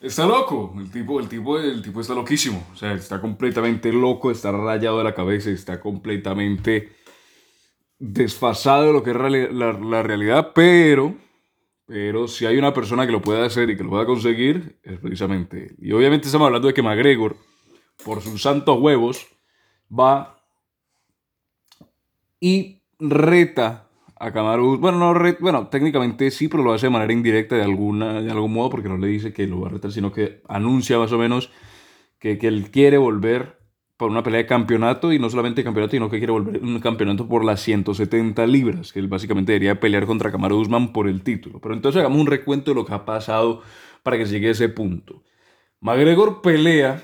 Está loco, el tipo, el tipo, el tipo está loquísimo, o sea, está completamente loco, está rayado de la cabeza, está completamente desfasado de lo que es la, la realidad, pero, pero si hay una persona que lo pueda hacer y que lo pueda conseguir, es precisamente él. Y obviamente estamos hablando de que McGregor, por sus santos huevos, va y reta a Kamaru, bueno, no bueno, técnicamente sí, pero lo hace de manera indirecta de, alguna, de algún modo, porque no le dice que lo va a retar, sino que anuncia más o menos que, que él quiere volver por una pelea de campeonato, y no solamente campeonato, sino que quiere volver un campeonato por las 170 libras, que él básicamente debería pelear contra Kamaru Usman por el título. Pero entonces hagamos un recuento de lo que ha pasado para que se llegue a ese punto. McGregor pelea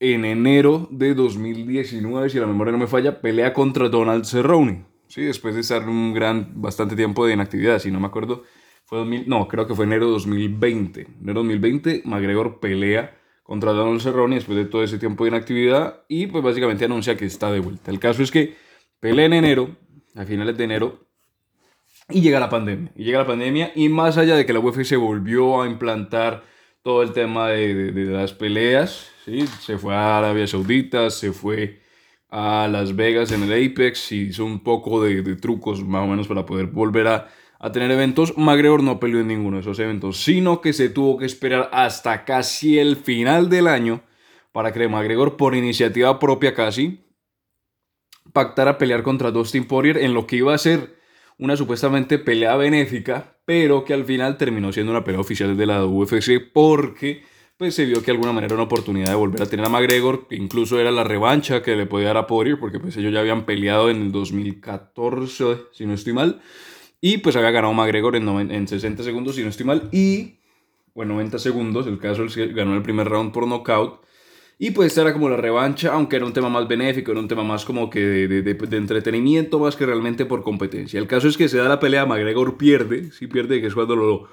en enero de 2019, si la memoria no me falla, pelea contra Donald Cerrone Sí, después de estar un gran, bastante tiempo de inactividad, si no me acuerdo, fue 2000, no, creo que fue enero 2020. Enero 2020, McGregor pelea contra Donald Cerrone después de todo ese tiempo de inactividad y pues básicamente anuncia que está de vuelta. El caso es que pelea en enero, a finales de enero, y llega la pandemia. Y llega la pandemia y más allá de que la UFC volvió a implantar todo el tema de, de las peleas, ¿sí? se fue a Arabia Saudita, se fue a Las Vegas en el Apex y hizo un poco de, trucos más o menos para poder volver a, tener eventos. McGregor no peleó en ninguno de esos eventos, sino que se tuvo que esperar hasta casi el final del año para que McGregor, por iniciativa propia casi, pactara pelear contra Dustin Poirier en lo que iba a ser una supuestamente pelea benéfica, pero que al final terminó siendo una pelea oficial de la UFC porque pues se vio que de alguna manera era una oportunidad de volver a tener a McGregor, que incluso era la revancha que le podía dar a Poirier, porque pues ellos ya habían peleado en el 2014, si no estoy mal, y pues había ganado McGregor en, en 60 segundos, si no estoy mal, y, bueno, 90 segundos, el caso es que ganó el primer round por knockout, y pues esta era como la revancha, aunque era un tema más benéfico, era un tema más como que de, entretenimiento, más que realmente por competencia. El caso es que se da la pelea, McGregor pierde, sí pierde, que es cuando lo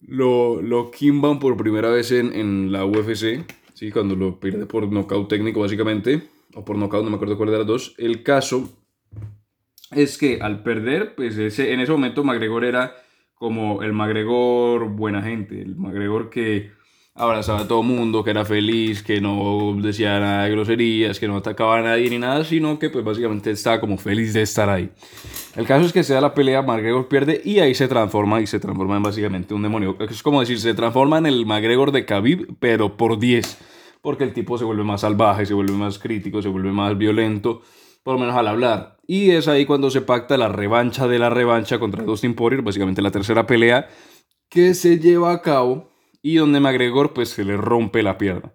lo, lo kimban por primera vez en, en, la UFC, ¿sí? cuando lo pierde por nocaut técnico básicamente, o por nocaut, no me acuerdo cuál de las dos. El caso es que al perder, pues ese, en ese momento McGregor era como el McGregor buena gente, el McGregor que abrazaba a todo mundo, que era feliz, que no decía nada de groserías, que no atacaba a nadie ni nada, sino que pues básicamente estaba como feliz de estar ahí. El caso es que se da la pelea, McGregor pierde y ahí se transforma y se transforma en básicamente un demonio. Es como decir, se transforma en el McGregor de Khabib, pero por 10. Porque el tipo se vuelve más salvaje, se vuelve más crítico, se vuelve más violento, por lo menos al hablar. Y es ahí cuando se pacta la revancha de la revancha contra Dustin Poirier, básicamente la tercera pelea que se lleva a cabo y donde McGregor pues se le rompe la pierna.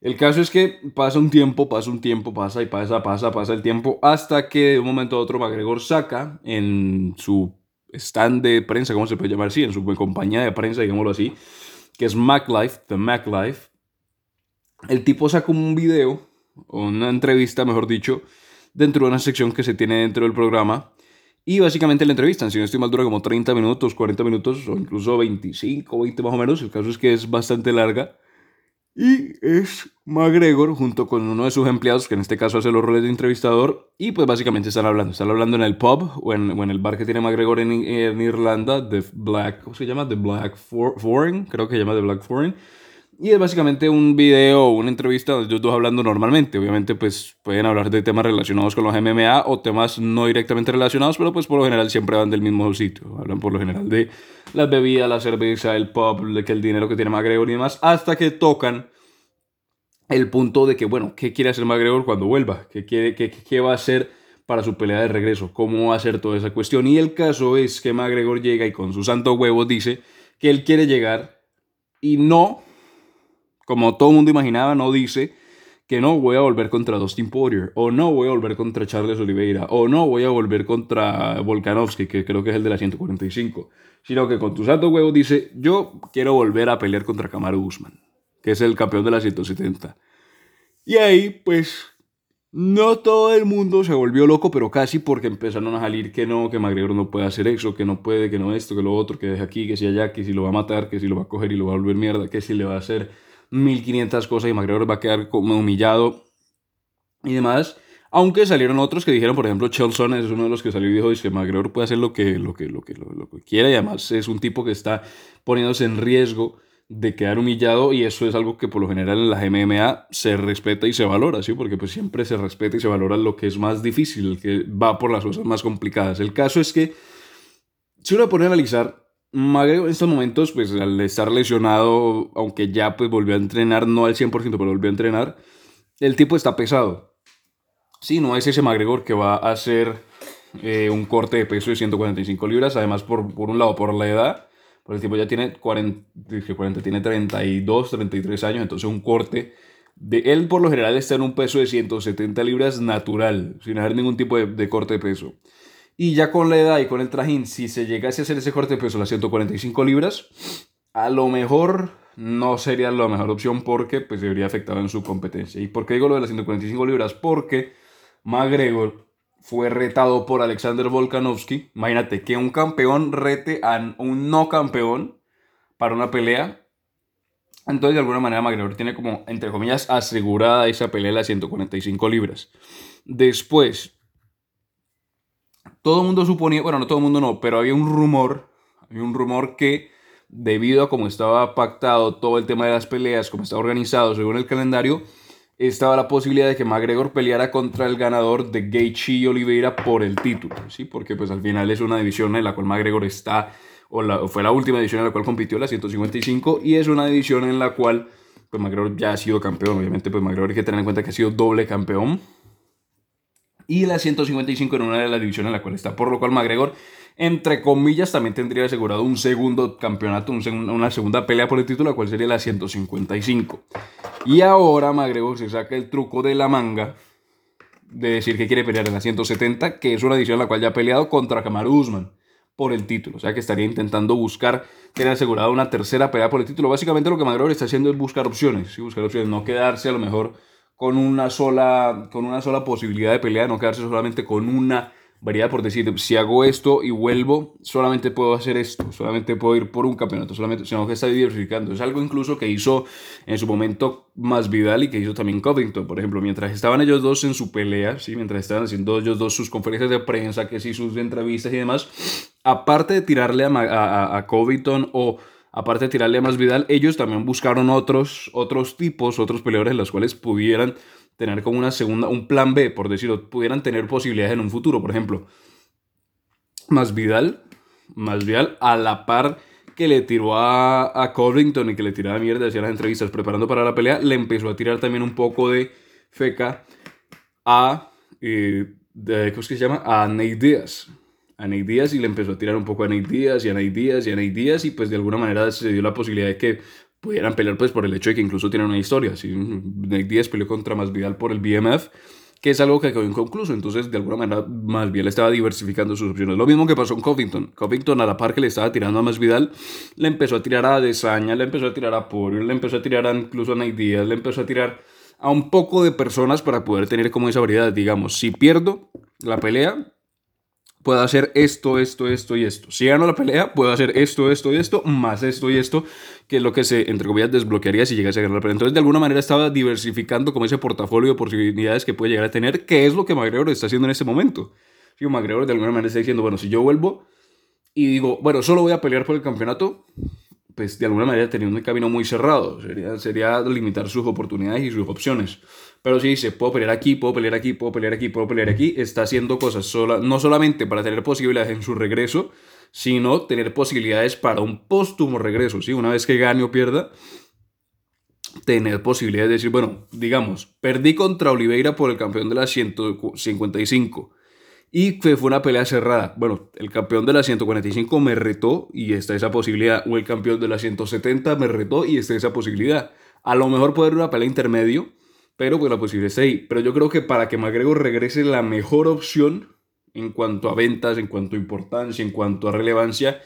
El caso es que pasa un tiempo, pasa un tiempo, pasa y pasa, pasa, pasa el tiempo, hasta que de un momento a otro McGregor saca en su stand de prensa, ¿cómo se puede llamar así? En su compañía de prensa, digámoslo así, que es MacLife, The MacLife. El tipo saca un video, o una entrevista, mejor dicho, dentro de una sección que se tiene dentro del programa, y básicamente la entrevista, si no estoy mal, dura como 30 minutos, 40 minutos, o incluso 25, 20 más o menos. El caso es que es bastante larga. Y es McGregor junto con uno de sus empleados, que en este caso hace los roles de entrevistador. Y pues básicamente están hablando. Están hablando en el pub o en, el bar que tiene McGregor en, en, Irlanda, The Black, ¿cómo se llama? The Black Foreign, creo que se llama The Black Foreign. Y es básicamente un video o una entrevista donde ellos dos hablando normalmente. Obviamente, pues pueden hablar de temas relacionados con los MMA o temas no directamente relacionados, pero pues por lo general siempre van del mismo sitio. Hablan por lo general de las bebidas, la cerveza, el pub, que el dinero que tiene McGregor y demás, hasta que tocan el punto de que, bueno, ¿qué quiere hacer McGregor cuando vuelva? ¿Qué, quiere, qué, qué va a hacer para su pelea de regreso? ¿Cómo va a hacer toda esa cuestión? Y el caso es que McGregor llega y con su santo huevo dice que él quiere llegar y no como todo el mundo imaginaba, no dice que no voy a volver contra Dustin Poirier, o no voy a volver contra Charles Oliveira, o no voy a volver contra Volkanovski, que creo que es el de la 145, sino que con tus altos huevos dice, yo quiero volver a pelear contra Kamaru Usman, que es el campeón de la 170. Y ahí, pues, no todo el mundo se volvió loco, pero casi porque empezaron a salir que no, que McGregor no puede hacer eso, que no puede, que no esto, que lo otro, que deje aquí, que si allá, que si lo va a matar, que si lo va a coger y lo va a volver mierda, que si le va a hacer 1500 cosas y McGregor va a quedar como humillado y demás. Aunque salieron otros que dijeron, por ejemplo, Chelson es uno de los que salió y dijo que McGregor puede hacer lo que, lo, que, lo, que, lo, quiera y además es un tipo que está poniéndose en riesgo de quedar humillado y eso es algo que por lo general en las MMA se respeta y se valora, ¿sí? Porque pues siempre se respeta y se valora lo que es más difícil, el que va por las cosas más complicadas. El caso es que, si uno pone a analizar, McGregor en estos momentos, pues al estar lesionado, aunque ya pues volvió a entrenar, no al 100%, pero volvió a entrenar, el tipo está pesado. Sí, no es ese McGregor que va a hacer eh, un corte de peso de 145 libras, además por, por un lado por la edad, porque el tipo ya tiene 40, 40, tiene 32, 33 años, entonces un corte de él por lo general está en un peso de 170 libras natural, sin hacer ningún tipo de corte de peso. Y ya con la edad y con el trajín, si se llegase a hacer ese corte de peso, las 145 libras, a lo mejor no sería la mejor opción porque pues se vería afectado en su competencia. ¿Y por qué digo lo de las 145 libras? Porque McGregor fue retado por Alexander Volkanovski. Imagínate que un campeón rete a un no campeón para una pelea. Entonces, de alguna manera, McGregor tiene como, entre comillas, asegurada esa pelea de las 145 libras. Después, todo el mundo suponía, bueno, no todo el mundo no, pero había un rumor, había un rumor que debido a cómo estaba pactado todo el tema de las peleas, cómo estaba organizado según el calendario, estaba la posibilidad de que McGregor peleara contra el ganador de Gaethje y Oliveira por el título, ¿sí? Porque pues al final es una división en la cual McGregor está, o, fue la última división en la cual compitió, la 155, y es una división en la cual pues McGregor ya ha sido campeón, obviamente pues McGregor hay que tener en cuenta que ha sido doble campeón, y la 155 en una de las divisiones en la cual está, por lo cual McGregor entre comillas, también tendría asegurado un segundo campeonato, una segunda pelea por el título, la cual sería la 155. Y ahora McGregor se saca el truco de la manga de decir que quiere pelear en la 170, que es una edición en la cual ya ha peleado contra Kamaru Usman por el título. O sea que estaría intentando buscar tener asegurado una tercera pelea por el título. Básicamente lo que McGregor está haciendo es buscar opciones, buscar opciones, no quedarse a lo mejor con una sola, con una sola posibilidad de pelea, no quedarse solamente con una variedad por decir, si hago esto y vuelvo, solamente puedo hacer esto, solamente puedo ir por un campeonato, solamente, sino que está diversificando. Es algo incluso que hizo en su momento más Vidal y que hizo también Covington, por ejemplo, mientras estaban ellos dos en su pelea, ¿sí? mientras estaban haciendo ellos dos sus conferencias de prensa, que sí, sus entrevistas y demás, aparte de tirarle a, a, a Covington o aparte de tirarle a más Vidal, ellos también buscaron otros, otros tipos, otros peleadores en los cuales pudieran tener como una segunda, un plan B, por decirlo, pudieran tener posibilidades en un futuro. Por ejemplo, más Vidal, más Vidal a la par que le tiró a, a Covington y que le tiraba mierda hacia las entrevistas preparando para la pelea, le empezó a tirar también un poco de feca a, eh, ¿cómo es que se llama? A Nate. A Nate Díaz y le empezó a tirar un poco a Nate Díaz y a Nate Díaz y a Nate Díaz y pues de alguna manera se dio la posibilidad de que pudieran pelear pues por el hecho de que incluso tienen una historia. Si Nate Diaz peleó contra Masvidal por el BMF, que es algo que quedó inconcluso. Entonces, de alguna manera, Masvidal estaba diversificando sus opciones. Lo mismo que pasó con Covington. Covington, a la par que le estaba tirando a Masvidal, le empezó a tirar a Desaña, le empezó a tirar a Poirier, le empezó a tirar a, incluso a Nate Diaz, le empezó a tirar a un poco de personas para poder tener como esa variedad. Digamos, si pierdo la pelea, puedo hacer esto, esto, esto y esto. Si gano la pelea, puedo hacer esto, esto y esto, más esto y esto, que es lo que se, entre desbloquearía si llegase a ganar la pelea. Entonces, de alguna manera estaba diversificando como ese portafolio de posibilidades que puede llegar a tener, que es lo que McGregor está haciendo en este momento. Si McGregor de alguna manera está diciendo, bueno, si yo vuelvo y digo, bueno, solo voy a pelear por el campeonato, pues de alguna manera teniendo un camino muy cerrado. Sería, sería limitar sus oportunidades y sus opciones. Pero si dice, puedo pelear aquí, puedo pelear aquí, puedo pelear aquí, puedo pelear aquí, está haciendo cosas no solamente para tener posibilidades en su regreso, sino tener posibilidades para un póstumo regreso. ¿sí? Una vez que gane o pierda, tener posibilidades de decir, bueno, digamos, perdí contra Oliveira por el campeón de la 155 y fue una pelea cerrada. Bueno, el campeón de la 145 me retó y está esa posibilidad. O el campeón de la 170 me retó y está esa posibilidad. A lo mejor puede haber una pelea intermedio, pero pues la posibilidad está ahí. Pero yo creo que para que McGregor regrese la mejor opción en cuanto a ventas, en cuanto a importancia, en cuanto a relevancia,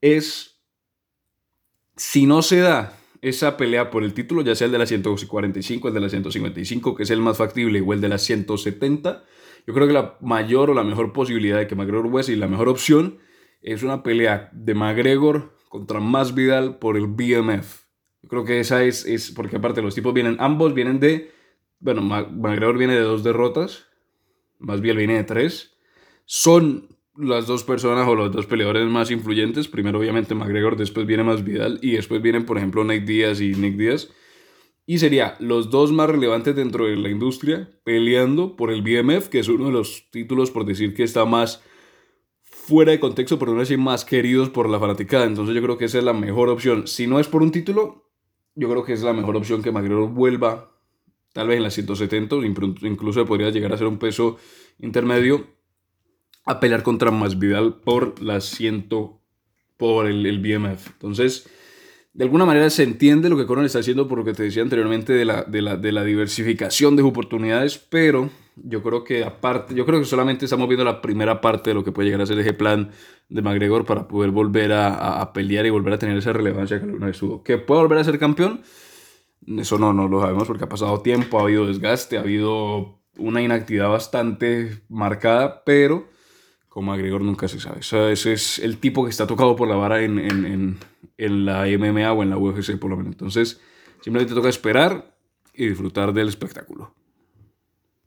es si no se da esa pelea por el título, ya sea el de la 145, el de la 155, que es el más factible, o el de la 170, yo creo que la mayor o la mejor posibilidad de que McGregor y la mejor opción, es una pelea de McGregor contra Masvidal por el BMF. Yo creo que esa es, es porque aparte los tipos vienen, ambos vienen de, bueno, McGregor viene de dos derrotas, Masvidal viene de tres. Son las dos personas o los dos peleadores más influyentes. Primero, obviamente, McGregor, después viene más Vidal y después vienen, por ejemplo, Nate Díaz y Nick Díaz. Y sería los dos más relevantes dentro de la industria peleando por el BMF, que es uno de los títulos, por decir que está más fuera de contexto, pero no decir más queridos por la fanaticada. Entonces yo creo que esa es la mejor opción. Si no es por un título, yo creo que es la mejor opción que McGregor vuelva, tal vez en las 170, incluso podría llegar a ser un peso intermedio a pelear contra Masvidal por las 100 por el, el, BMF. Entonces, de alguna manera se entiende lo que Conor está haciendo por lo que te decía anteriormente de la, de la, de la diversificación de oportunidades, pero yo creo que aparte, yo creo que solamente estamos viendo la primera parte de lo que puede llegar a ser ese plan de McGregor para poder volver a, a pelear y volver a tener esa relevancia que alguna vez tuvo. ¿Que puede volver a ser campeón? Eso no, no lo sabemos porque ha pasado tiempo, ha habido desgaste, ha habido una inactividad bastante marcada, pero con McGregor nunca se sabe. ese es el tipo que está tocado por la vara en, en, en, la MMA o en la UFC por lo menos. Entonces, simplemente toca esperar y disfrutar del espectáculo.